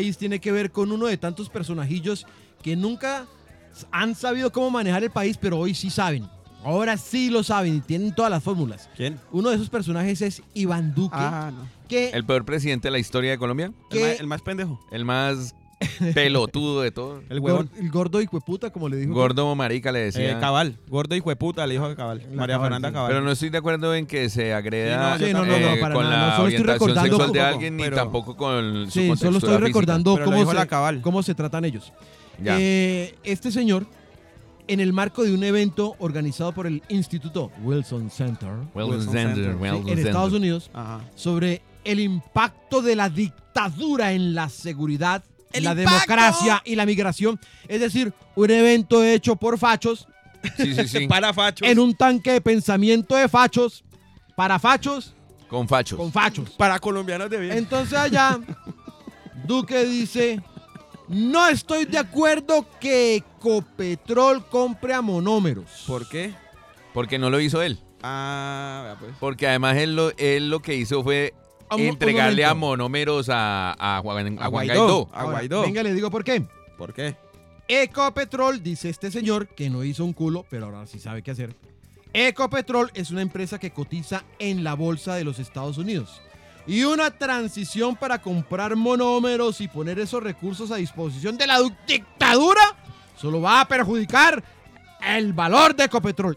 país tiene que ver con uno de tantos personajillos que nunca han sabido cómo manejar el país, pero hoy sí saben. Ahora sí lo saben y tienen todas las fórmulas. ¿Quién? Uno de esos personajes es Iván Duque, Ah, no. que, El peor presidente de la historia de Colombia. El más pendejo. El más pelotudo de todo. El gor- huevón. el gordo y puta, como le dijo. Gordo marica le decía. Eh, cabal. Gordo y hueputa, le dijo a Cabal. La María Cabal, Fernanda sí. Cabal. Pero no estoy de acuerdo en que se agreda Sí, no, no, no, no, eh, para con nada, no, la solo estoy orientación recordando sexual de poco, alguien ni pero- tampoco con su Sí, solo estoy recordando cómo se, la Cabal. cómo se tratan ellos. Ya. Eh, este señor, en el marco de un evento organizado por el Instituto Wilson Center Wilson Wilson Center, Center. sí, Wilson en Estados Center. Unidos Ajá. sobre el impacto de la dictadura en la seguridad, ¡El la impacto! democracia y la migración. Es decir, un evento hecho por fachos Sí, sí, sí. Para fachos. en un tanque de pensamiento de fachos, para fachos, Con fachos. con fachos. Para colombianos de bien. Entonces allá, Duque dice, no estoy de acuerdo que Ecopetrol compre a monómeros. ¿Por qué? Porque no lo hizo él. Ah, vea pues. Porque además él lo, él lo que hizo fue entregarle a monómeros a, a Juan, a A Juan Guaidó. Guaidó. A Ahora, Guaidó. Venga, le digo por qué. ¿Por qué? Ecopetrol, dice este señor, que no hizo un culo, pero ahora sí sabe qué hacer. Ecopetrol es una empresa que cotiza en la bolsa de los Estados Unidos. Y una transición para comprar monómeros y poner esos recursos a disposición de la du- dictadura solo va a perjudicar el valor de Ecopetrol.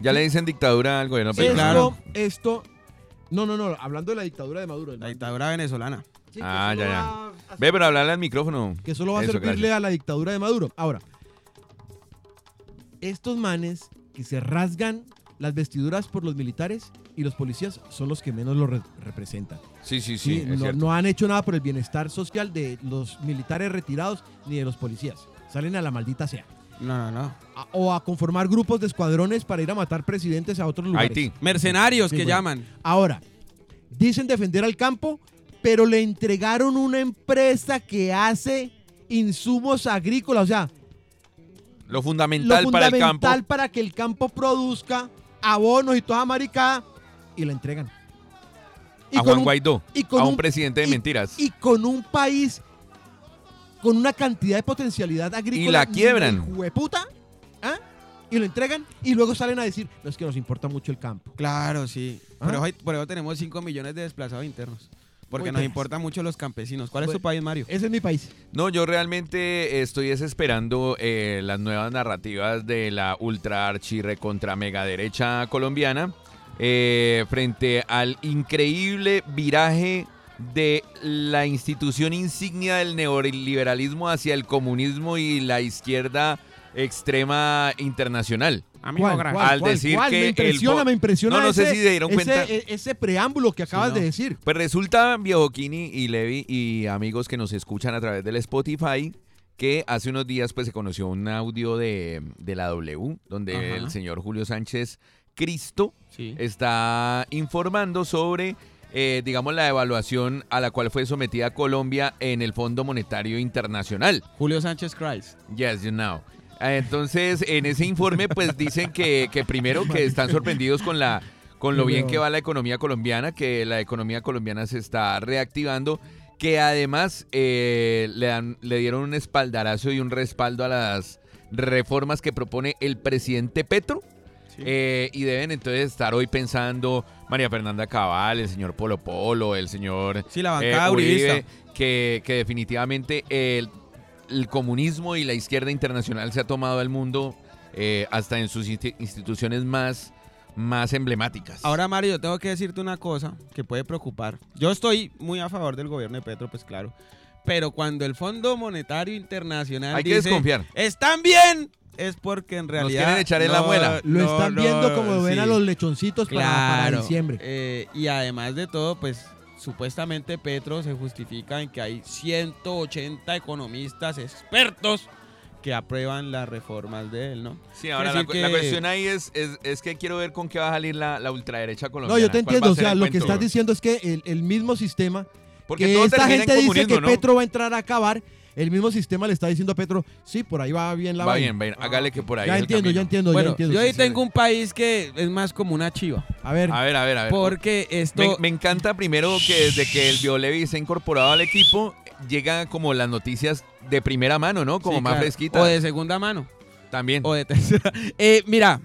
Ya le dicen dictadura al gobierno esto, claro. esto, no, no, no, hablando de la dictadura de Maduro. La dictadura venezolana. Sí, Ah, ya, ya. a- Ve, pero hablarle al micrófono. que solo va a Eso, servirle gracias. a la dictadura de Maduro. Ahora, estos manes que se rasgan las vestiduras por los militares y los policías son los que menos lo re- representan. Sí, sí, sí. No han hecho nada por el bienestar social de los militares retirados ni de los policías. Salen a la maldita sea. No, no, no. A- o a conformar grupos de escuadrones para ir a matar presidentes a otros lugares. Haití. Mercenarios Sí, que bueno. llaman. Ahora, dicen defender al campo, pero le entregaron una empresa que hace insumos agrícolas, o sea, Lo lo fundamental, para el campo. fundamental para que el campo produzca abonos y toda maricada y la entregan. Y A con Juan un- Guaidó. y con a un, un- presidente de y- mentiras. Y con un país con una cantidad de potencialidad agrícola. Y la quiebran. Hueputa. ¿ah? Y lo entregan y luego salen a decir, no es que nos importa mucho el campo. Claro, sí. ¿Ah? Por, eso, hay- por eso tenemos 5 millones de desplazados internos. Porque Muy nos importan mucho los campesinos. ¿Cuál es tu país, Mario? Ese es mi país. No, yo realmente estoy desesperando eh, las nuevas narrativas de la ultra archi recontra mega derecha colombiana eh, frente al increíble viraje de la institución insignia del neoliberalismo hacia el comunismo y la izquierda extrema internacional. Amigo ¿Cuál, cuál, Al decir cuál? que me impresiona, me impresiona. No, no sé ese- si se dieron ese- cuenta. e- Ese, preámbulo que acabas no. de decir. Pues resulta, viejo Kini y Levi y amigos que nos escuchan a través del Spotify, que hace unos días pues se conoció un audio de, de la W, donde Ajá. el señor Julio Sánchez Cristo Sí. está informando sobre, eh, digamos, la evaluación a la cual fue sometida Colombia en el Fondo Monetario Internacional. Julio Sánchez Christ. Yes, you know. Entonces, en ese informe, pues dicen que, que primero que están sorprendidos con la con lo bien que va la economía colombiana, que la economía colombiana se está reactivando, que además eh, le, dan, le dieron un espaldarazo y un respaldo a las reformas que propone el presidente Petro. Sí. Eh, y deben entonces estar hoy pensando María Fernanda Cabal, el señor Polo Polo, el señor Sí, la eh, bancada. Uribe, que, que definitivamente el, el comunismo y la izquierda internacional se ha tomado al mundo eh, hasta en sus insti- instituciones más, más emblemáticas. Ahora, Mario, yo tengo que decirte una cosa que puede preocupar. Yo estoy muy a favor del gobierno de Petro, pues claro. Pero cuando el Fondo Monetario Internacional hay que desconfiar. están bien, es porque en realidad... quieren echar en la muela. Lo no, están no, viendo como ven sí. a los lechoncitos para- diciembre. Eh, y además de todo, pues supuestamente Petro se justifica en que hay 180 economistas expertos que aprueban las reformas de él, ¿no? Sí, ahora la, cu- la que- cuestión ahí es, es, es que quiero ver con qué va a salir la, la ultraderecha colombiana. No, yo te ¿Cuál va a entiendo. O sea, lo que estás diciendo es que el, el mismo sistema Porque que esta gente en dice que ¿no? Petro va a entrar a acabar, el mismo sistema le está diciendo a Petro, sí, por ahí va bien la Va vaina. bien, va bien, hágale que por ahí Ya es el entiendo, ya entiendo, ya bueno, entiendo. yo ahí sí. tengo un país que es más como una chiva. A ver, A ver, a ver, a ver. Porque esto... Me, me encanta primero que desde que el Biolevi se ha incorporado al equipo, llega como las noticias de primera mano, ¿no? Como Sí, más claro. fresquita. O de segunda mano. También. O de tercera. Eh, mira,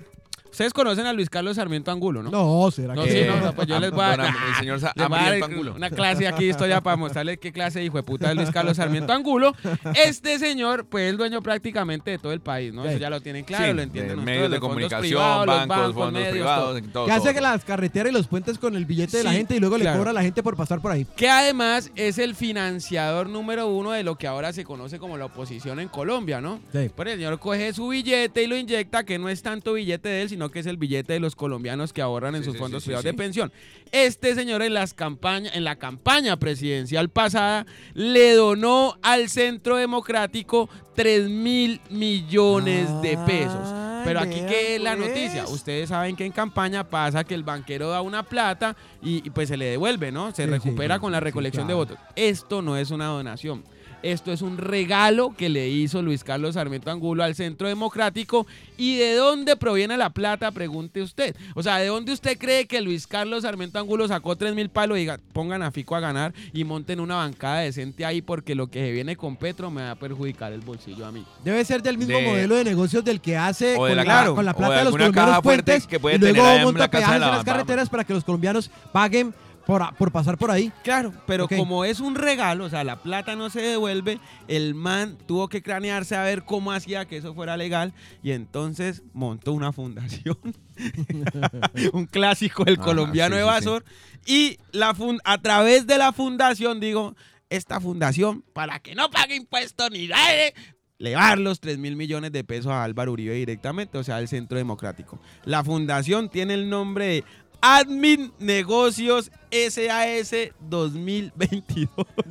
ustedes conocen a Luis Carlos Sarmiento Angulo, ¿no? No, será No, que sí, no, no, pues yo les voy a- Am- el señor Sa- Les voy a Ambriel dar una clase aquí de historia para mostrarles qué clase de hijo de puta es Luis Carlos Sarmiento Angulo. Este señor, pues, es el dueño prácticamente de todo el país, ¿no? Eso ya lo tienen claro, Sí, lo entienden de ustedes, medios de comunicación, privados, los bancos, bancos, fondos medios, privados, todo. todo. ¿Qué hace que las carreteras y los puentes con el billete de la gente y luego le cobra a la gente por pasar por ahí? Que además es el financiador número uno de lo que ahora se conoce como la oposición en Colombia, ¿no? Sí. Por el señor coge su billete y lo inyecta, que no es tanto billete de él, sino que es el billete de los colombianos que ahorran en Sí, sus sí, fondos sí, privados de pensión. Este señor en las campañas, en la campaña presidencial pasada, le donó al Centro Democrático 3 mil millones de pesos. Pero aquí, ¿qué es la noticia? Ustedes saben que en campaña pasa que el banquero da una plata y, y pues se le devuelve, ¿no? Se recupera con la recolección de votos. Esto no es una donación. Esto es un regalo que le hizo Luis Carlos Sarmiento Angulo al Centro Democrático. ¿Y de dónde proviene la plata? Pregunte usted. O sea, ¿de dónde usted cree que Luis Carlos Sarmiento Angulo sacó 3 mil palos y diga, pongan a Fico a ganar y monten una bancada decente ahí porque lo que se viene con Petro me va a perjudicar el bolsillo a mí? Debe ser del mismo De- modelo de negocios del que hace O de con, la la, caja- con la o de plata de, los colombianos puentes que puede y luego tener en monta la casa de peajes la en las carreteras para que los colombianos paguen por, por pasar por ahí. Claro, pero como es un regalo, o sea, la plata no se devuelve, el man tuvo que cranearse a ver cómo hacía que eso fuera legal y entonces montó una fundación, un clásico del Ajá, colombiano sí, sí, evasor, y la fun- a través de la fundación, digo, esta fundación, para que no pague impuestos ni nada, le va a dar los 3 mil millones de pesos a Álvaro Uribe directamente, o sea, al Centro Democrático. La fundación tiene el nombre de Admin Negocios SAS 2022.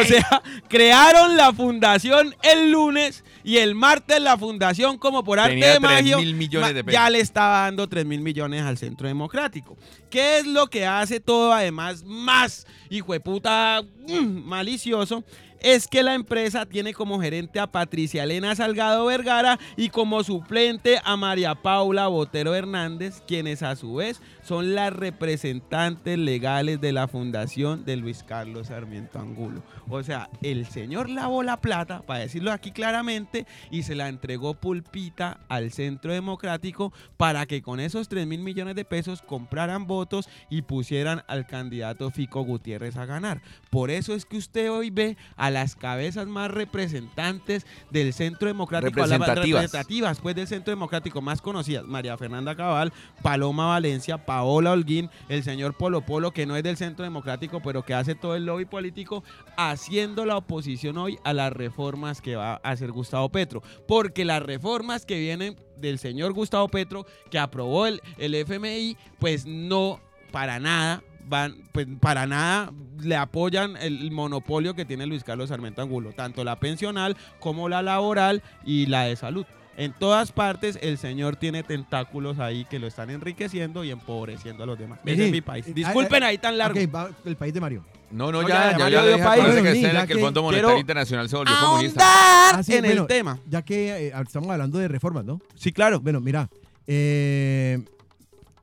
O sea, crearon la fundación el lunes y el martes la fundación, como por arte Tenía de 3 magia, mil millones ma- de pesos. ya le estaba dando 3 mil millones al Centro Democrático. ¿Qué es lo que hace todo además más, hijo de puta, mm, malicioso? Es que la empresa tiene como gerente a Patricia Elena Salgado Vergara y como suplente a María Paula Botero Hernández, quienes a su vez son las representantes legales de la fundación de Luis Carlos Sarmiento Angulo. O sea, el señor lavó la plata, para decirlo aquí claramente, y se la entregó pulpita al Centro Democrático para que con esos 3 mil millones de pesos compraran votos y pusieran al candidato Fico Gutiérrez a ganar. Por eso es que usted hoy ve a las cabezas más representantes del Centro Democrático, a las Representativas. representativas pues del Centro Democrático más conocidas, María Fernanda Cabal, Paloma Valencia, Paola Holguín, el señor Polo Polo, que no es del Centro Democrático, pero que hace todo el lobby político, haciendo la oposición hoy a las reformas que va a hacer Gustavo Petro. Porque las reformas que vienen del señor Gustavo Petro, que aprobó el, el FMI, pues no para nada van, pues para nada le apoyan el, monopolio que tiene Luis Carlos Sarmiento Angulo, tanto la pensional como la laboral y la de salud. En todas partes el señor tiene tentáculos ahí que lo están enriqueciendo y empobreciendo a los demás. Ese es mi país. Eh, Disculpen ah, ahí tan largo. Ok, va el país de Mario. No, no, No, ya, ya, ya, ya, país. Bueno, que, sí, ya que el Fondo Monetario Internacional se volvió comunista. Ah, sí, en bueno, el tema. Ya que eh, estamos hablando de reformas, ¿no? Sí, claro. Bueno, mira, eh,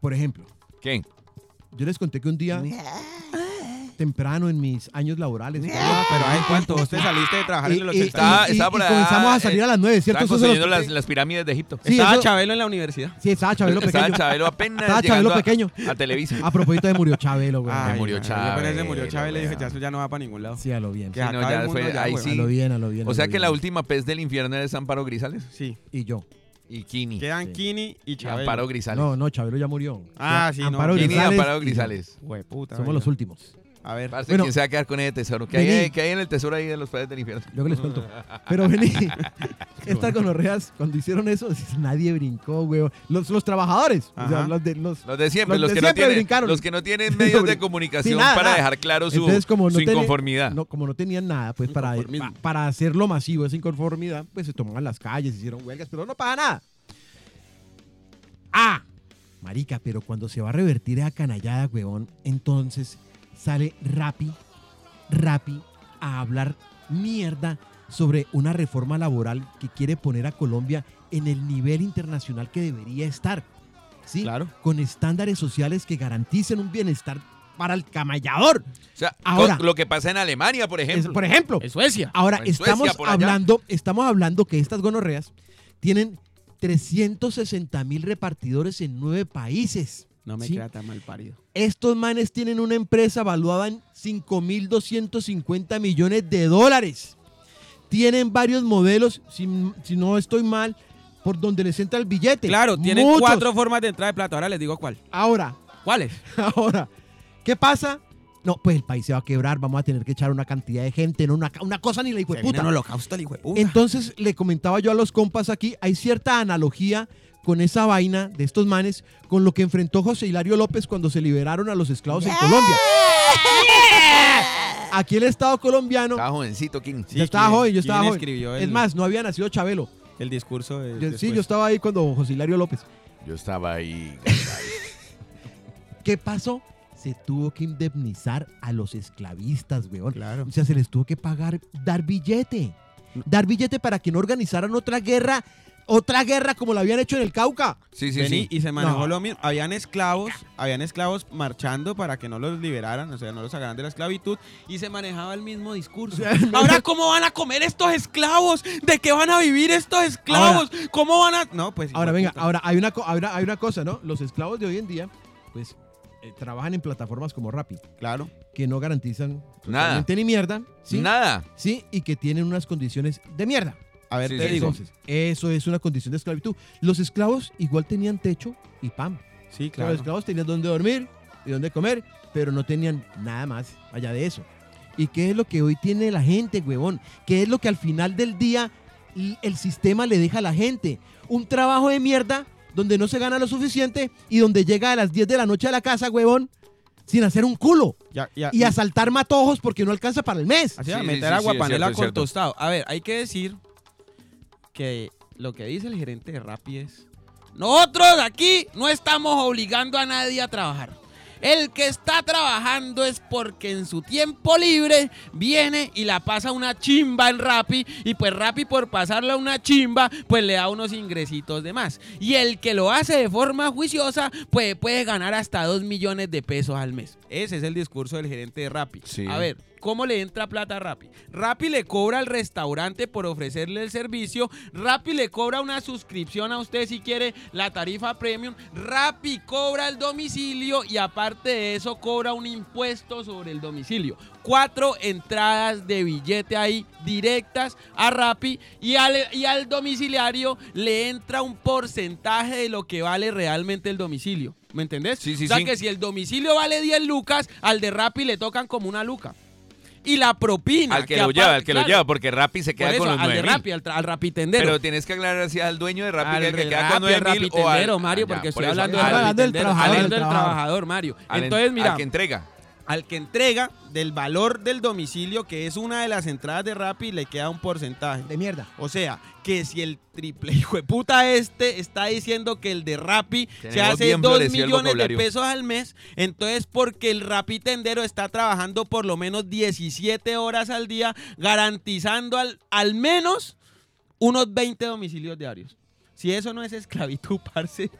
por ejemplo, ¿Qué? yo les conté que un día temprano en mis años laborales. Ah, pero hay cuánto. Usted saliste de trabajar en y- 80. Estaba- y- estaba y por allá, comenzamos a salir eh, a las 9, ¿cierto? Los construyendo las, pirámides de Egipto. Sí, Estaba eso- Chabelo en la universidad. Sí, estaba Chabelo Estaba pequeño. Chabelo apenas Estaba Chabelo a- pequeño. a, Televisa. A propósito de murió Chabelo, güey. Ay, murió Chabelo, apenas se murió Chabelo y dije, ya eso ya no va para ningún lado. Sí, a lo bien. Sí, no, ya fue- ya, ahí sí. A lo bien, a lo bien. a O sea que la última pez del infierno es Amparo Grisales Sí. Y yo. y Kini. Quedan Sí. Kini y Chabelo. Amparo Grisales. No, no, Chabelo ya murió. Ah, sí, no. Amparo Kini y Grisales. Amparo. Grisales. Hueputa, Somos oiga. los últimos. A ver. Parce, Bueno. ¿quién se va a quedar con ese tesoro? ¿Qué hay, Vení. qué hay en el tesoro ahí de los peces del infierno? Yo que les cuento. Pero vení, estas gonorreas, cuando hicieron eso, nadie brincó, güey. Los, los trabajadores, o sea, Ajá. los de los. Los de siempre, Los los, de que, no tienen, brincaron. los que no tienen medios de Sí, comunicación nada, para nada. dejar claro su, Entonces, como no su inconformidad. No, como no tenían nada, pues para, pa- para hacerlo masivo, esa inconformidad, pues se tomaban las calles, hicieron huelgas, pero no pasa nada. Ah, marica, pero cuando se va a revertir esa canallada, huevón, entonces sale Rappi, Rappi a hablar mierda sobre una reforma laboral que quiere poner a Colombia en el nivel internacional que debería estar. ¿Sí? Claro. Con estándares sociales que garanticen un bienestar para el camallador. O sea, Ahora- lo que pasa en Alemania, por Es- ejemplo. por ejemplo, En Suecia. ahora en estamos hablando, estamos hablando que estas gonorreas tienen 360 mil repartidores en nueve países. No me ¿sí? queda tan mal parido. Estos manes tienen una empresa valuada en 5.250 millones de dólares. Tienen varios modelos, si, si no estoy mal, por donde les entra el billete. Claro, tienen Muchos. cuatro formas de entrada de plata. Ahora les digo cuál. Ahora, ¿Cuáles? ahora, ¿qué pasa? No, pues el país se va a quebrar, vamos a tener que echar una cantidad de gente, no una, una cosa ni la hijo de Se viene puta. un holocausto, el hijo de puta. Entonces le comentaba yo a los compas aquí, hay cierta analogía con esa vaina de estos manes con lo que enfrentó José Hilario López cuando se liberaron a los esclavos en Colombia. Aquí el Estado colombiano, Estaba jovencito, King. Sí, yo estaba ¿quién- joven, yo estaba quién joven. Es más, no había nacido Chabelo. El discurso de. Yo- sí, yo estaba ahí cuando José Hilario López. Yo estaba ahí. ¿Qué pasó? Se tuvo que indemnizar a los esclavistas, weón. Claro. O sea, se les tuvo que pagar, dar billete. Dar billete para que no organizaran otra guerra, otra guerra como la habían hecho en el Cauca. Sí, sí, Vení, sí. y se manejó No. lo mismo. Habían esclavos, habían esclavos marchando para que no los liberaran, o sea, no los sacaran de la esclavitud, y se manejaba el mismo discurso. Ahora, ¿cómo van a comer estos esclavos? ¿De qué van a vivir estos esclavos? ¿Cómo van a...? No, pues... Ahora, venga, puta. ahora hay una, co- ahora hay una cosa, ¿no? Los esclavos de hoy en día, pues, eh, trabajan en plataformas como Rappi, Claro. que no garantizan Nada. ni mierda, ¿sí? Nada. Sí, y que tienen unas condiciones de mierda. A ver, Sí, te sí, digo. Entonces, eso es una condición de esclavitud. Los esclavos igual tenían techo y pan. Sí, Los claro. esclavos tenían donde dormir y donde comer, pero no tenían nada más allá de eso. ¿Y qué es lo que hoy tiene la gente, huevón? ¿Qué es lo que al final del día el sistema le deja a la gente? Un trabajo de mierda donde no se gana lo suficiente y donde llega a las 10 de la noche a la casa, huevón, sin hacer un culo. Ya, ya, Y a saltar matojos porque no alcanza para el mes. Así Sí, a sí, meter sí, agua sí, panela cierto, es con cierto. tostado. A ver, hay que decir que lo que dice el gerente de Rappi es... Nosotros aquí no estamos obligando a nadie a trabajar. El que está trabajando es porque en su tiempo libre viene y la pasa una chimba en Rappi y pues Rappi por pasarle una chimba pues le da unos ingresitos de más. Y el que lo hace de forma juiciosa pues puede ganar hasta 2 millones de pesos al mes. Ese es el discurso del gerente de Rappi. Sí. A ver, ¿Cómo le entra plata a Rappi? Rappi le cobra al restaurante por ofrecerle el servicio. Rappi le cobra una suscripción a usted si quiere la tarifa premium. Rappi cobra el domicilio y aparte de eso cobra un impuesto sobre el domicilio. Cuatro entradas de billete ahí directas a Rappi y al, y al domiciliario le entra un porcentaje de lo que vale realmente el domicilio. ¿Me entendés? Sí, sí, o sea sí. que si el domicilio vale 10 lucas, al de Rappi le tocan como una luca. Y la propina. Al que, lo lleva, al que lo claro, lleva, porque Rappi se queda eso, con los al de 9 mil. Rappi, al, al rapitendero. Pero tienes que aclarar si al dueño de Rappi al que, que de queda Rappi, con 9 al mil o al... rapitendero, Mario, Ah, porque por estoy hablando, del trabajador, hablando del del trabajador. trabajador, Mario. Entonces, mira, Al que entrega. Al que entrega del valor del domicilio, que es una de las entradas de Rappi, le queda un porcentaje. De mierda. O sea, que si el triple hijo de puta este está diciendo que el de Rappi se hace bien 2 florecido el millones de pesos al mes, entonces porque el Rappi tendero está trabajando por lo menos 17 horas al día, garantizando al, al menos unos 20 domicilios diarios. Si eso no es esclavitud, parce.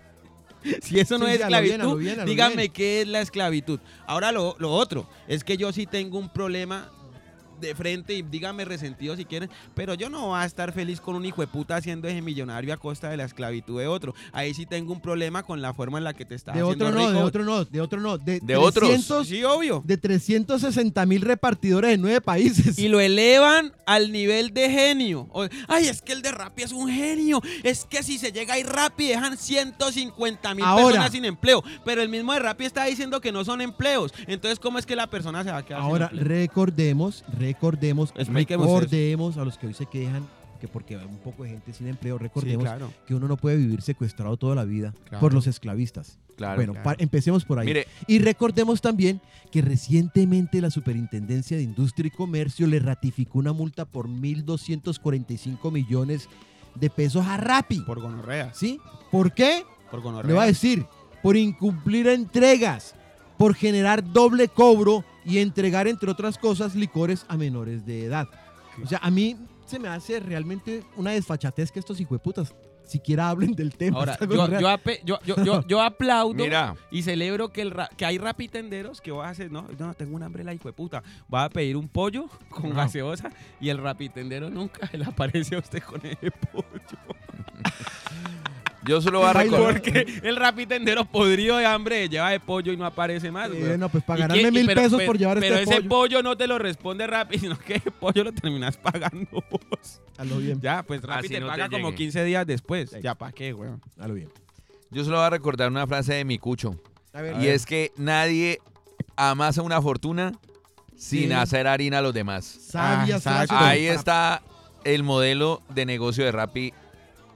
Si eso no Sí, es esclavitud, dígame qué es la esclavitud. Ahora lo, lo otro, es que yo sí tengo un problema de frente y dígame resentido si quieren, pero yo no voy a estar feliz con un hijo de puta haciendo ese millonario a costa de la esclavitud de otro. Ahí sí tengo un problema con la forma en la que te estás De haciendo otro no, rico. de otro no, de otro no. De, De otros. 300 Sí, obvio. de 360 mil repartidores en nueve países. Y lo elevan al nivel de genio. O- Ay, es que el de Rappi es un genio. Es que si se llega ahí Rappi dejan 150 mil personas sin empleo. Pero el mismo de Rappi está diciendo que no son empleos. Entonces, ¿cómo es que la persona se va a quedar sin Ahora, recordemos, recordemos, Explíqueme recordemos a los que hoy se quejan que porque hay un poco de gente sin empleo, Sí, recordemos claro. que uno no puede vivir secuestrado toda la vida Claro. por los esclavistas. Claro. bueno, empecemos por ahí. Mire, Y recordemos también que recientemente la Superintendencia de Industria y Comercio le ratificó una multa por 1.245 millones de pesos a Rappi. Por gonorrea. ¿Sí? ¿Por qué? Por gonorrea. Le va a decir, por incumplir entregas, por generar doble cobro y entregar, entre otras cosas, licores a menores de edad. O sea, a mí se me hace realmente una desfachatez que estos hijueputas siquiera hablen del tema. Ahora, yo, yo, ape- yo, yo, yo- yo aplaudo Mira, y celebro que, el ra- que hay rapitenderos que vas a hacer, no, no, tengo un hambre la hijo de puta, va a pedir un pollo con gaseosa y el rapitendero nunca le aparece a usted con ese pollo. yo solo voy a recordar. Porque el rapitendero podrido de hambre lleva de pollo y no aparece más. Eh, güey. no, pues para mil Pero- pesos pero- por llevar Pero este ese pollo. pollo no te lo responde rápido, sino que el pollo lo terminas pagando vos. A lo bien, Ya, pues Rappi te no te paga como llegue. 15 días después. Sí. Ya, ¿para qué, weón? a lo bien. Yo solo voy a recordar una frase de mi cucho. A ver, Y es que nadie amasa una fortuna sin Sí. hacer harina a los demás. sabia, Ah, sabia. exacto. Ahí está el modelo de negocio de Rappi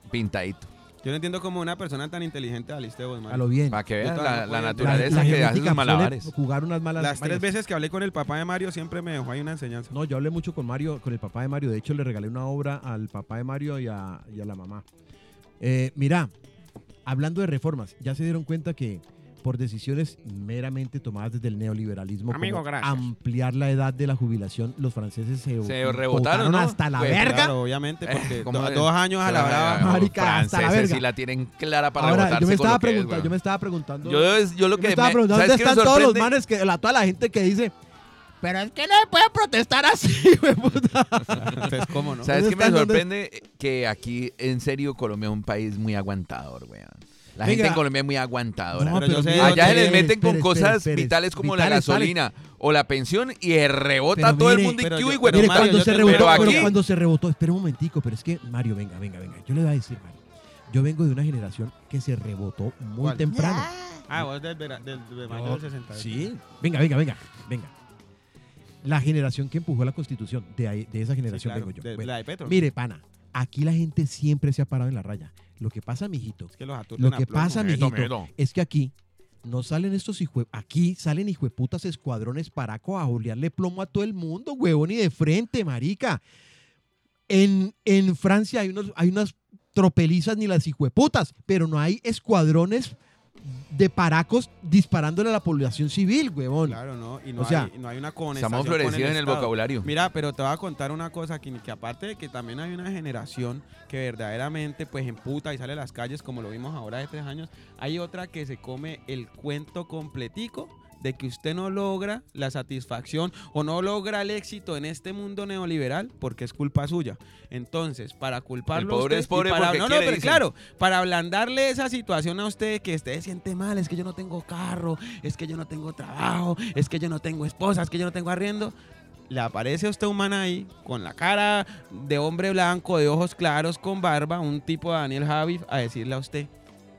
pintadito. Yo no entiendo cómo una persona tan inteligente aliste vos. A lo bien. Para que vean la, naturaleza La- la que hace malabares. Jugar unas malas Las tres veces que hablé con el papá de Mario siempre me dejó ahí una enseñanza. No, yo hablé mucho con Mario, con el papá de Mario. De hecho, le regalé una obra al papá de Mario y a, y a la mamá. Eh, mira, hablando de reformas, ya se dieron cuenta que por decisiones meramente tomadas desde el neoliberalismo, Amigo, como gracias. ampliar la edad de la jubilación, los franceses se, Se rebotaron, ¿no? hasta la Pues, verga. Claro, obviamente, porque ¿cómo do- dos años a la brava. Los Marica, hasta la verga. sí la tienen clara para Ahora, rebotarse yo me con estaba lo que es, preguntando, weón. yo me estaba preguntando. Yo, lo Yo que me estaba me- preguntando, ¿sabes ¿dónde están todos los manes que la, toda la gente que dice, pero es que no se puede protestar así, güey, puta"? Entonces, ¿cómo no? ¿Sabes ¿Dónde qué me sorprende? Que aquí, en serio, Colombia es un país muy aguantador, weón. La Venga. gente en Colombia es muy aguantadora. No, pero yo sé mira, Allá se les espere, meten con espere, cosas espere, vitales como la vitales, gasolina o la pensión y rebota Pero todo el mire, mundo y pero yo- pero güey, Mire, Mario, cuando yo se te- rebotó, pero pero aquí- cuando se rebotó, espera un momentico, pero es que, Mario, venga, venga, venga, yo le voy a decir, Mario, yo vengo de una generación que se rebotó muy ¿Cuál? temprano. Ah, vos del, vera- del, del mayo No, del 60. Sí, venga, venga, venga, venga. La generación que empujó la constitución, de, ahí, de esa Sí, generación claro, vengo yo. de- Bueno, la de Petro. mire, pana, aquí la gente siempre se ha parado en la raya. Lo que pasa, mijito, Es que los lo que pasa, mijito, es que aquí no salen estos hijue... Aquí salen hijueputas escuadrones paraco a plomo a todo el mundo, huevón, y de frente, marica. En, en Francia hay, unos, hay unas tropelizas ni las hijueputas, pero no hay escuadrones de paracos disparándole a la población civil, huevón. Claro, no. Y no, O sea, hay, no hay una conestación Estamos con florecidos en el vocabulario. Mira, pero te voy a contar una cosa, Kini, que aparte de que también hay una generación que verdaderamente pues emputa y sale a las calles como lo vimos ahora de tres años, hay otra que se come el cuento completico de que usted no logra la satisfacción o no logra el éxito en este mundo neoliberal porque es culpa suya. Entonces, para culparlo El pobre a usted es pobre y para, no, no, quiere, pero dicen. claro, para ablandarle esa situación a usted que usted se siente mal, es que yo no tengo carro, es que yo no tengo trabajo, es que yo no tengo esposa, es que yo no tengo arriendo. Le aparece a usted un man ahí con la cara de hombre blanco, de ojos claros, con barba, un tipo de Daniel Javi, a decirle a usted,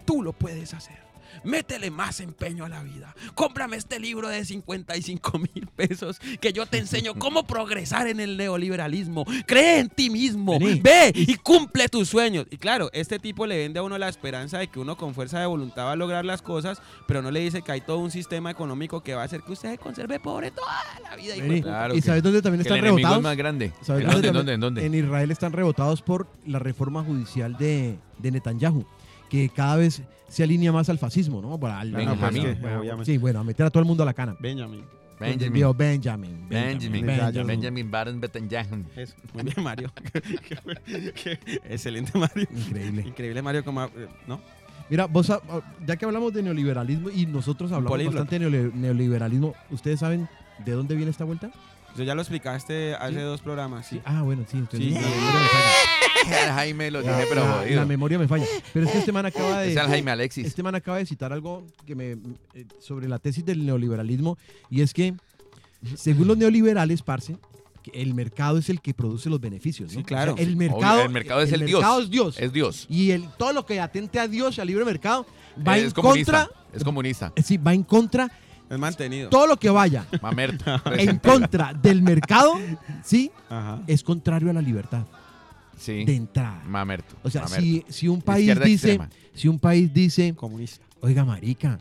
tú lo puedes hacer. Métele más empeño a la vida. Cómprame este libro de 55 mil pesos que yo te enseño cómo progresar en el neoliberalismo. Cree en ti mismo. Vení. Ve y cumple tus sueños. Y claro, este tipo le vende a uno la esperanza de que uno con fuerza de voluntad va a lograr las cosas, pero no le dice que hay todo un sistema económico que va a hacer que usted se conserve pobre toda la vida. Vení. Claro ¿Y que- sabes dónde también Que están el enemigo es rebotados? más grande. ¿Sabes ¿En dónde dónde? dónde? En Israel están rebotados por la reforma judicial de, de Netanyahu, que cada vez se alinea más al fascismo, ¿no? Para- al- Benjamin. pues, bueno, sí, bueno, a meter a todo el mundo a la cana. Benjamin. Benjamin. Vio Benjamin. Benjamin. Benjamin. Benjamin Baron. Eso. Muy bien, Mario. Qué- qué excelente, Mario. Increíble. Increíble, Mario, como, eh, ¿no? Mira, vos, ah, ya que hablamos de neoliberalismo y nosotros hablamos bastante de neoliberalismo, ¿ustedes saben de dónde viene esta vuelta? Yo ya lo explicaste hace Sí. dos programas, sí. Ah, bueno, sí. entonces Sí. La memoria me falla. Jaime lo La- tiene, pero la- jodido. la memoria me falla. Pero es que este man acaba de... Es el Jaime Alexis. Este man acaba de citar algo que me, eh, sobre la tesis del neoliberalismo y es que, según los neoliberales, parce, el mercado es el que produce los beneficios. ¿no? Sí, claro. O sea, el Obvio, mercado, el mercado es el mercado Dios. es Dios. Es Dios. y el, todo lo que atente a Dios y al libre mercado va es en comunista. contra. Es comunista. eh, Sí, va en contra. Es mantenido. Todo lo que vaya Mamerto. en contra del mercado, sí, Ajá. es contrario a la libertad Sí. de entrada. Mamerto. O sea, Mamerto. si, si un país Izquierda dice, extrema. si un país dice, Comunista. Oiga, marica,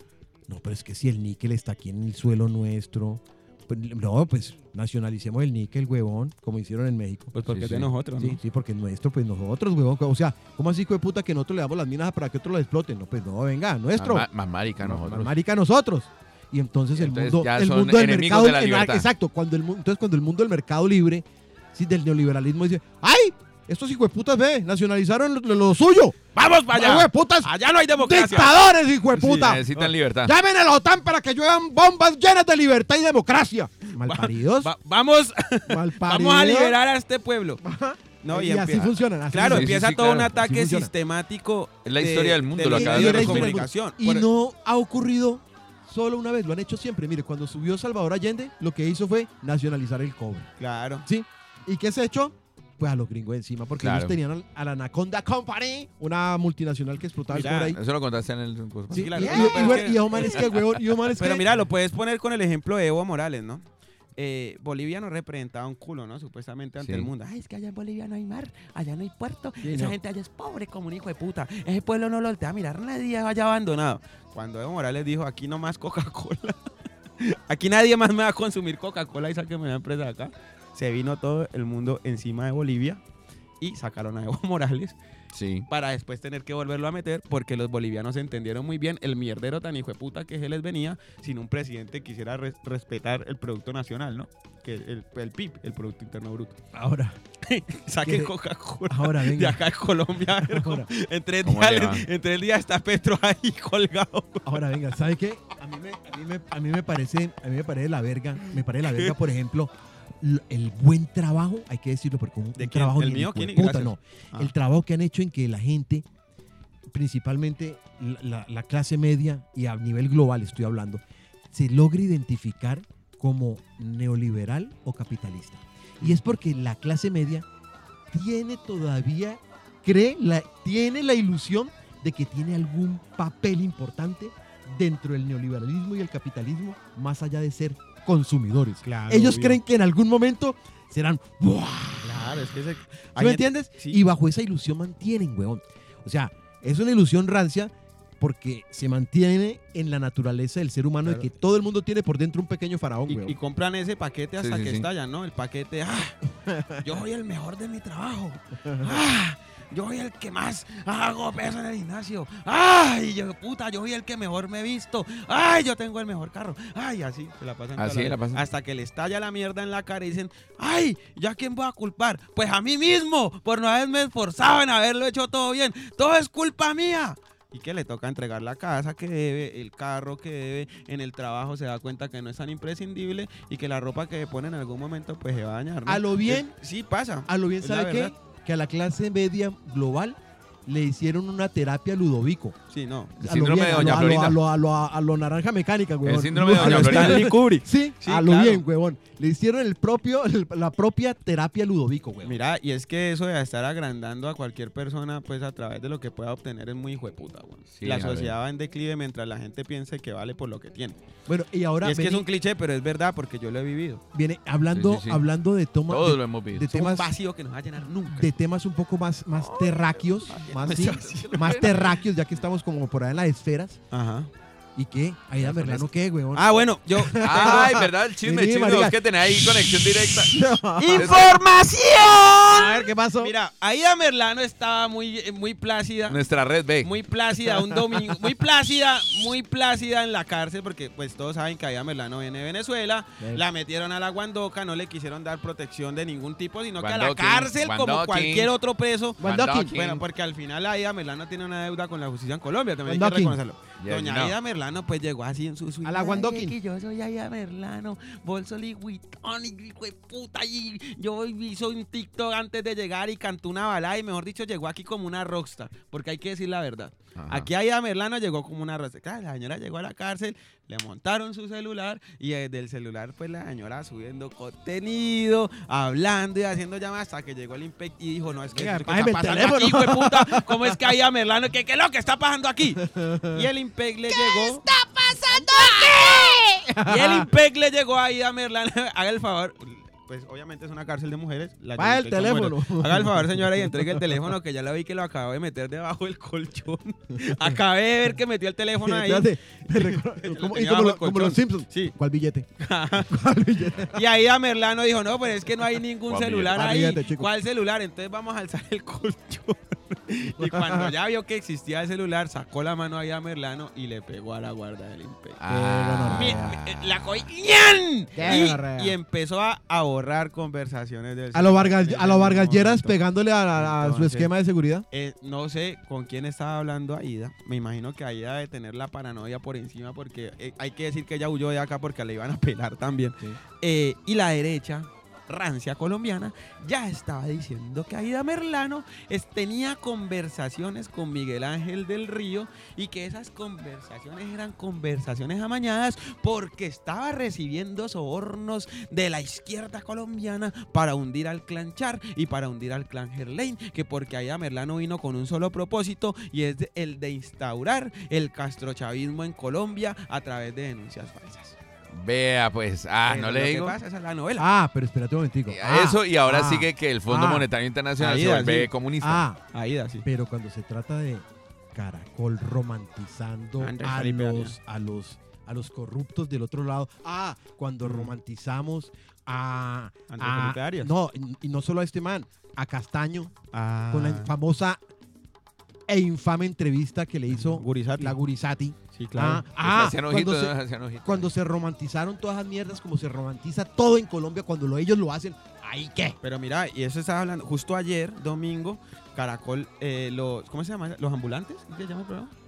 no, pero es que si el níquel está aquí en el suelo nuestro, pues, no, pues nacionalicemos el níquel, huevón, como hicieron en México. Pues porque Sí, es de sí. nosotros, Sí, ¿no? sí, porque es nuestro, pues nosotros, huevón. O sea, ¿cómo así, hijo de puta, que nosotros le damos las minas para que otros lo exploten? No, pues no, venga, nuestro. Más, más marica No, nosotros. Marica, nosotros. Y entonces el Entonces mundo, ya el mundo del mercado, de la el- libertad. exacto, cuando el, entonces cuando el mundo del mercado libre, sí, del neoliberalismo dice, ¡ay! Estos hijueputas, ve, nacionalizaron lo, lo suyo. ¡Vamos para allá! ¡Hijueputas! Allá no hay democracia. ¡Dictadores, Sí, hijueputa! necesitan libertad. ¡Llamen a la OTAN para que lluevan bombas llenas de libertad y democracia! Malparidos. Va- vamos, Malparidos. vamos a liberar a este pueblo. No, y, así empieza- funcionan. así Claro, Sí, sí, empieza sí, todo claro. un ataque Así sistemático. Es la historia del mundo, lo acabas de medios de resumir. comunicación. Y no ha ocurrido solo una vez, lo han hecho siempre. Mire, cuando subió Salvador Allende, lo que hizo fue nacionalizar el cobre. Claro. ¿Sí? ¿Y qué se ha hecho? Pues a los gringos encima, porque Claro. ellos tenían al- a la Anaconda Company, una multinacional que explotaba el Mira, cobre ahí. Eso lo contaste en el... pues, Sí, claro. y, No, y- es que- y Oman es que, huevón, Pero mira, lo puedes poner con el ejemplo de Evo Morales, ¿no? Eh, Bolivia no representaba un culo, ¿no? Supuestamente ante Sí. el mundo. Ay, es que allá en Bolivia no hay mar, allá no hay puerto, Sí, esa no. gente allá es pobre como un hijo de puta. Ese pueblo no lo voltea a mirar nadie allá abandonado. Cuando Evo Morales dijo, aquí no más Coca-Cola, aquí nadie más me va a consumir Coca-Cola y sáquenme la empresa de acá, se vino todo el mundo encima de Bolivia y sacaron a Evo Morales Sí. para después tener que volverlo a meter porque los bolivianos entendieron muy bien el mierdero tan hijo de puta que se les venía sin un presidente que quisiera res- respetar el producto nacional, ¿no? Que el, el PIB, el Producto Interno Bruto. Ahora, Saquen Que- Coca-Cola ahora, de venga. acá de Colombia. a ver Ahora, en, tres ¿Cómo días, en tres está Petro ahí colgado. ahora, venga, ¿sabe qué? A mí, me, a, mí me, a mí me parece, a mí me parece la verga, me parece la verga, por ejemplo, el buen trabajo, hay que decirlo, porque un, ¿De un trabajo ¿El mío? ¿Quién? puta, no. Ah. El trabajo que han hecho en que la gente, principalmente la, la- la clase media y a nivel global estoy hablando, se logre identificar como neoliberal o capitalista. Y es porque la clase media tiene todavía, cree, la, tiene la ilusión de que tiene algún papel importante dentro del neoliberalismo y el capitalismo, más allá de ser consumidores. Ellos creen que en algún momento serán, ¡buah! Claro, es que ese- ¿Sí me entiendes? sí. Y bajo esa ilusión mantienen, weón. O sea, es una ilusión rancia porque se mantiene en la naturaleza del ser humano Claro. de que todo el mundo tiene por dentro un pequeño faraón, Y, weón. y compran ese paquete hasta Sí, sí, que sí. estallan, ¿no? El paquete, ¡ah! Yo soy el mejor de mi trabajo. ¡Ah! Yo soy el que más hago peso en el gimnasio. ¡Ay! Yo, puta, yo soy el que mejor me he visto. ¡Ay! Yo tengo el mejor carro. ¡Ay! Así se la pasan. Así la pasan. Hasta que le estalla la mierda en la cara y dicen, ¡ay! ¿Ya a quién voy a culpar? Pues a mí mismo, por no haberme esforzado en haberlo hecho todo bien. Todo es culpa mía. Y que le toca entregar la casa que debe, el carro que debe, en el trabajo se da cuenta que no es tan imprescindible y que la ropa que pone en algún momento pues se va a dañar. ¿no? A lo bien, Sí, pasa. a lo bien, ¿sabe qué? Que a la clase media global le hicieron una terapia Ludovico. Sí, no. El A lo síndrome bien, de a lo- Doña a lo- Florinda. A lo, a lo- a lo naranja mecánica, weón. síndrome de A Doña lo Florinda. Stanley Kubrick. Sí, Sí, a lo claro. bien, huevón. Le hicieron el propio, el- la propia terapia Ludovico, huevón. Mira, y es que eso de estar agrandando a cualquier persona, pues a través de lo que pueda obtener es muy hijo de puta, güey. Sí, La sociedad va en declive mientras la gente piense que vale por lo que tiene. Bueno, y ahora y es que es un cliché, pero es verdad porque yo lo he vivido. viene hablando, Sí, sí, sí. hablando de, toma, Todos de, lo hemos visto. de temas vacío que nos va a llenar nunca. de temas un poco más, más terráqueos, más, más terráqueos, ya que estamos como por ahí en las esferas. Ajá. ¿Y qué? Aida Merlano, ¿qué, huevón? Ah, bueno, yo. Ay, ¿verdad? El chisme, chisme. marica. Vos que tenés ahí conexión directa. ¡Información! A ver, ¿qué pasó? Mira, Aida Merlano estaba muy, eh, muy plácida. Nuestra red B. Muy plácida, un domingo, muy plácida, muy plácida en la cárcel, porque pues todos saben que Aida Merlano viene de Venezuela, Bien. la metieron a la guandoca, no le quisieron dar protección de ningún tipo, sino que a la Guandoquín, cárcel como cualquier otro preso. Guandoquín. Bueno, porque al final Aida Merlano tiene una deuda con la justicia en Colombia, también hay que reconocerlo. Yeah, Doña know. Aida Merlano pues llegó así en su... su A la "Ay, Guandoquín. yo soy Aida Merlano, bolso ligüitón y hijo de puta, y yo hizo un TikTok antes de llegar y cantó una balada y mejor dicho llegó aquí como una rockstar, porque hay que decir la verdad. Ajá. Aquí Aida Merlano llegó como una rockstar. Claro, la señora llegó a la cárcel, le montaron su celular y desde el celular pues la señora subiendo contenido, hablando y haciendo llamadas hasta que llegó el IMPEC y dijo, no, es que ¿qué está pasando aquí, hijo de puta? ¿Cómo es que Aida Merlano? ¿Qué, ¿Qué es lo que está pasando aquí? Y el IMPEC le llegó... Y el IMPEC le llegó a Aida Merlano. Haga el favor. Pues obviamente es una cárcel de mujeres. de Paga el teléfono. Haga el favor, señora, y entregue el teléfono que ya lo vi que lo acabo de meter debajo del colchón. Acabé de ver que metió el teléfono ahí. Espérate, como- y como, lo- como los Simpsons. Sí. ¿Cuál billete? ¿Cuál billete? Y Aida Merlano dijo, no, pues es que no hay ningún celular ahí. ¿Cuál celular? Entonces vamos a alzar el colchón. Y cuando ya vio que existía el celular, sacó la mano ahí a Merlano y le pegó a la guarda del imperio. Ah. Mi- mi- la. Qué y, empezó a, a borrar conversaciones del A lo celular Vargas, a lo ese Vargas Lleras momento. pegándole a, a- a su esquema de seguridad. Eh, no sé con quién estaba hablando Aida. Me imagino que Aida debe tener la paranoia por encima porque eh, hay que decir que ella huyó de acá porque le iban a pelar también. Eh, y la derecha, rancia colombiana, ya estaba diciendo que Aida Merlano tenía conversaciones con Miguel Ángel del Río y que esas conversaciones eran conversaciones amañadas porque estaba recibiendo sobornos de la izquierda colombiana para hundir al clan Char y para hundir al clan Gerlain, que porque Aida Merlano vino con un solo propósito y es el de instaurar el castrochavismo en Colombia a través de denuncias falsas. Vea, pues, ah, Pero no lo le que digo. pasa, esa es la novela. Ah, pero espérate un momentico. Ah, Eso, y ahora ah, sigue que el Fondo ah. Monetario Internacional se vuelve comunista. Ah, Aida, sí. pero cuando se trata de Caracol romantizando Andrés a Felipe los, a los a los corruptos del otro lado. Ah, cuando Mm. romantizamos a, Andrés a- Felipe Arias. no, y, y no solo a este man, a Castaño Ah. con la famosa e infame entrevista que le hizo Gurizati. la Gurizati. Sí, claro. Ah, ah, hacían cuando, se, cuando se romantizaron todas las mierdas como se romantiza todo en Colombia cuando lo, ellos lo hacen. ¿Ahí qué? Pero mira, y eso estaba hablando, justo ayer, domingo, Caracol, eh, los, ¿cómo se llama? ¿Los ambulantes? ¿Qué se llama el programa?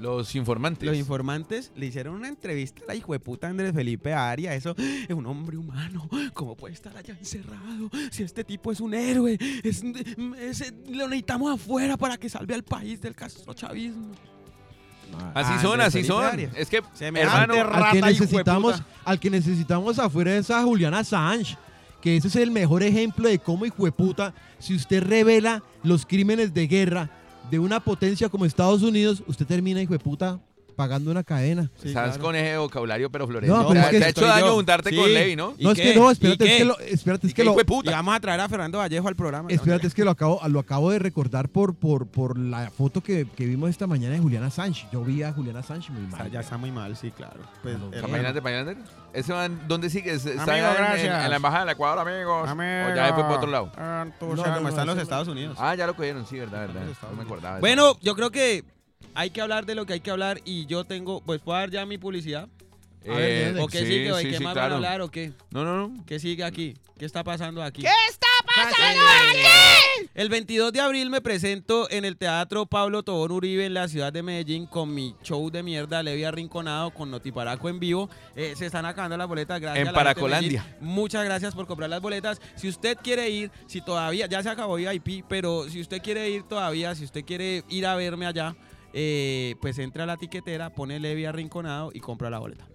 Los informantes. Los informantes le hicieron una entrevista a la hijueputa Andrés Felipe Arias. Eso es un hombre humano. ¿Cómo puede estar allá encerrado? Si este tipo es un héroe. Es, es- lo necesitamos afuera para que salve al país del castrochavismo. Así Ah, son, así son. Arias. Es que, hermano, rata, al que hijo de necesitamos, puta. al que necesitamos afuera es a Julián Assange, que ese es el mejor ejemplo de cómo hijueputa, si usted revela los crímenes de guerra de una potencia como Estados Unidos, usted termina hijueputa pagando una cadena. Sí, estás claro. con ese vocabulario, pero Florencio. No, te, pero ha- es que te ha hecho daño yo. juntarte Sí. con Levi, ¿no? ¿Y No, es qué? que no, ¿Y espérate, es que lo, espérate, es ¿Y que lo, Y puta? vamos a traer a Fernando Vallejo al programa. espérate, es que lo acabo, lo acabo de recordar por, por, por la foto que, que vimos esta mañana de Julián Assange. Yo vi a Julián Assange muy O sea, mal. ya está muy mal, sí, claro. Pues, hermano. Imagínate, imagínate. Ese man, ¿dónde sigue? ¿Está Amigo, en- en, gracias. en la embajada del Ecuador, amigos? Amigo. ¿O ya fue para otro lado? Ah, No, no, no, está en los. Estados Unidos. Ah, ya lo cogieron, sí, verdad, verdad. No me acordaba. Bueno, yo creo que hay que hablar de lo que hay que hablar y yo tengo, pues puedo dar ya mi publicidad. A ver, Eh, ¿O qué sí, sigue? ¿O sí, qué sí, más claro. van a hablar o qué? No, no, no. ¿Qué sigue aquí? ¿Qué está pasando aquí? ¿Qué está pasando aquí? El 22 de abril me presento en el Teatro Pablo Tobón Uribe en la ciudad de Medellín con mi show de mierda Levi Arrinconado con Notiparaco en vivo. Eh, se están acabando las boletas. Gracias En a la Paracolandia. Muchas gracias por comprar las boletas. Si usted quiere ir, si todavía, ya se acabó VIP, pero si usted quiere ir todavía, si usted quiere ir a verme allá, eh, pues entra a la tiquetera, pone Levi Arrinconado y compra la boleta.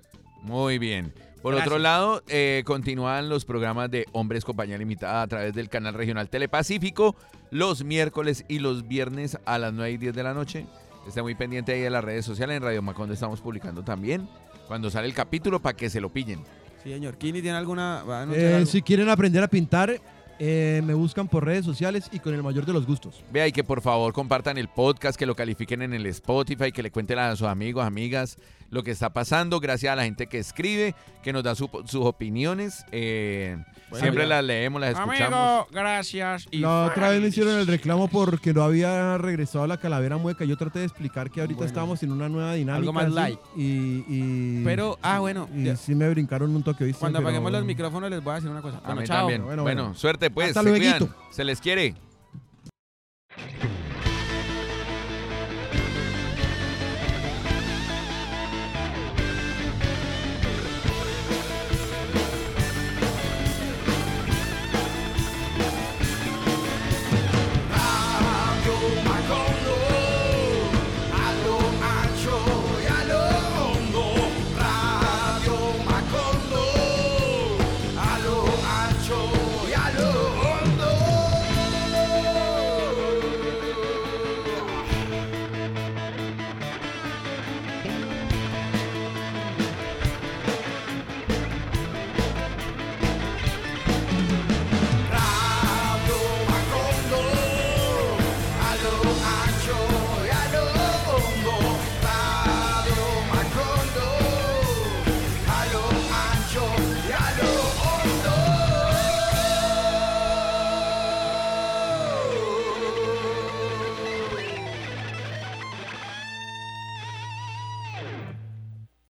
Muy bien. Por Gracias. otro lado, eh, continúan los programas de Hombres Compañía Limitada a través del canal regional Telepacífico los miércoles y los viernes a las 9 y 10 de la noche. Esté muy pendiente ahí de las redes sociales. En Radio Macondo estamos publicando también cuando sale el capítulo para que se lo pillen. Sí, señor. ¿Kini tiene alguna? va a anunciar Eh, algo? si quieren aprender a pintar, eh, me buscan por redes sociales y con el mayor de los gustos. Vea y que por favor compartan el podcast, que lo califiquen en el Spotify, que le cuenten a sus amigos, amigas lo que está pasando. Gracias a la gente que escribe, que nos da su- sus opiniones. Eh, Bueno, siempre ya. las leemos, las escuchamos. Amigo, gracias. y La otra vez me hicieron el reclamo porque no había regresado la calavera mueca. Yo traté de explicar que ahorita Bueno. estábamos en una nueva dinámica. Algo más así, light. Y, y- Pero, ah, bueno. Y ya. sí me brincaron un toque, ¿viste? Cuando apaguemos los micrófonos les voy a decir una cosa. A Bueno, mí chao. también. Bueno, Bueno, bueno. suerte pues. Se les quiere.